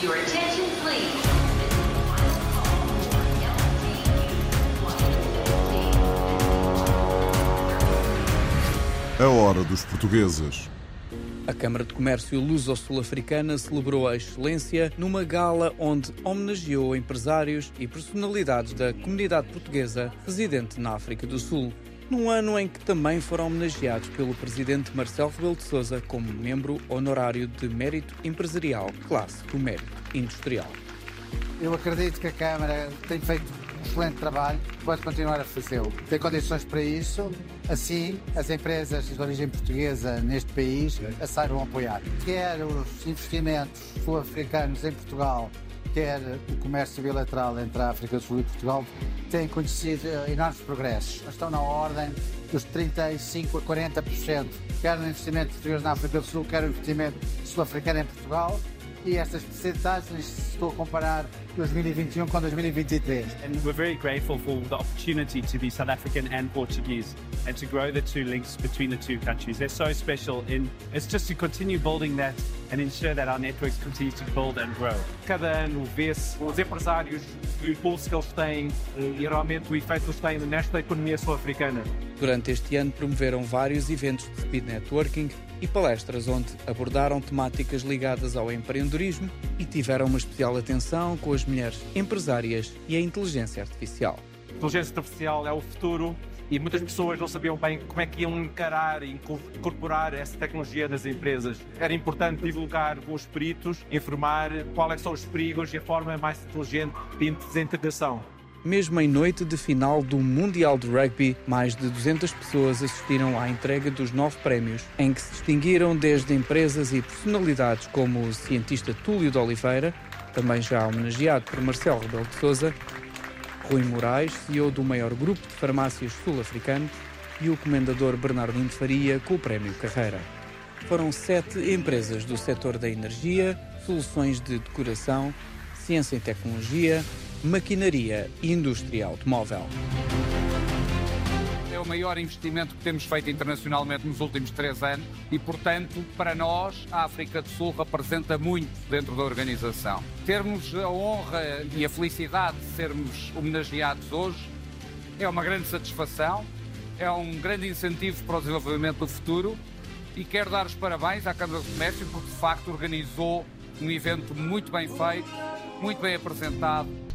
Your attention, please. A hora dos portugueses. A Câmara de Comércio Luso-Sul-Africana celebrou a excelência numa gala onde homenageou empresários e personalidades da comunidade portuguesa residente na África do Sul. Num ano em que também foram homenageados pelo presidente Marcelo Rebelo de Sousa como membro honorário de Mérito Empresarial, classe do Mérito Industrial. Eu acredito que a Câmara tem feito um excelente trabalho, pode continuar a fazê-lo. Tem condições para isso, assim as empresas de origem portuguesa neste país a saibam apoiar. Quer os investimentos sul-africanos em Portugal, quer o comércio bilateral entre a África do Sul e Portugal, têm conhecido enormes progressos. Estão na ordem dos 35% a 40%, quer no investimento português na África do Sul, quer no investimento sul-africano em Portugal e estas percentagens, se estou a comparar 2021 com 2023. And we're very grateful for the opportunity to be South African and Portuguese and to grow the two links between the two countries. They're so special in it's just to continue building that and ensure that our networks continue to build and grow. Cada ano vê-se os empresários, o impulso que eles têm e realmente o efeito que eles têm nesta economia sul-africana. Durante este ano promoveram vários eventos de speed networking e palestras onde abordaram temáticas ligadas ao empreendedorismo e tiveram uma especial atenção com as mulheres empresárias e a inteligência artificial. A inteligência artificial é o futuro e muitas pessoas não sabiam bem como é que iam encarar e incorporar essa tecnologia nas empresas. Era importante divulgar os peritos, informar quais são os perigos e a forma mais inteligente de desintegração. Mesmo em noite de final do Mundial de Rugby, mais de 200 pessoas assistiram à entrega dos nove prémios, em que se distinguiram desde empresas e personalidades como o cientista Túlio de Oliveira, também já homenageado por Marcelo Rebelo de Sousa, Rui Moraes, CEO do maior grupo de farmácias sul-africanos, e o comendador Bernardino Faria com o Prémio Carreira. Foram sete empresas do setor da energia, soluções de decoração, ciência e tecnologia, maquinaria e indústria automóvel. É o maior investimento que temos feito internacionalmente nos últimos três anos e, portanto, para nós, a África do Sul representa muito dentro da organização. Termos a honra e a felicidade de sermos homenageados hoje é uma grande satisfação, é um grande incentivo para o desenvolvimento do futuro e quero dar os parabéns à Câmara de Comércio porque, de facto, organizou um evento muito bem feito, muito bem apresentado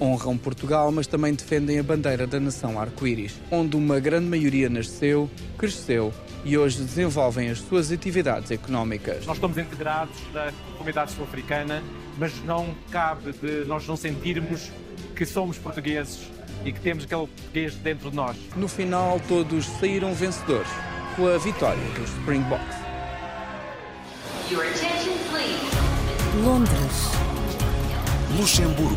honram Portugal, mas também defendem a bandeira da nação arco-íris, onde uma grande maioria nasceu, cresceu e hoje desenvolvem as suas atividades económicas. Nós estamos integrados na comunidade sul-africana, mas não cabe de nós não sentirmos que somos portugueses e que temos aquele português dentro de nós. No final, todos saíram vencedores com a vitória dos Springboks. Londres, Luxemburgo.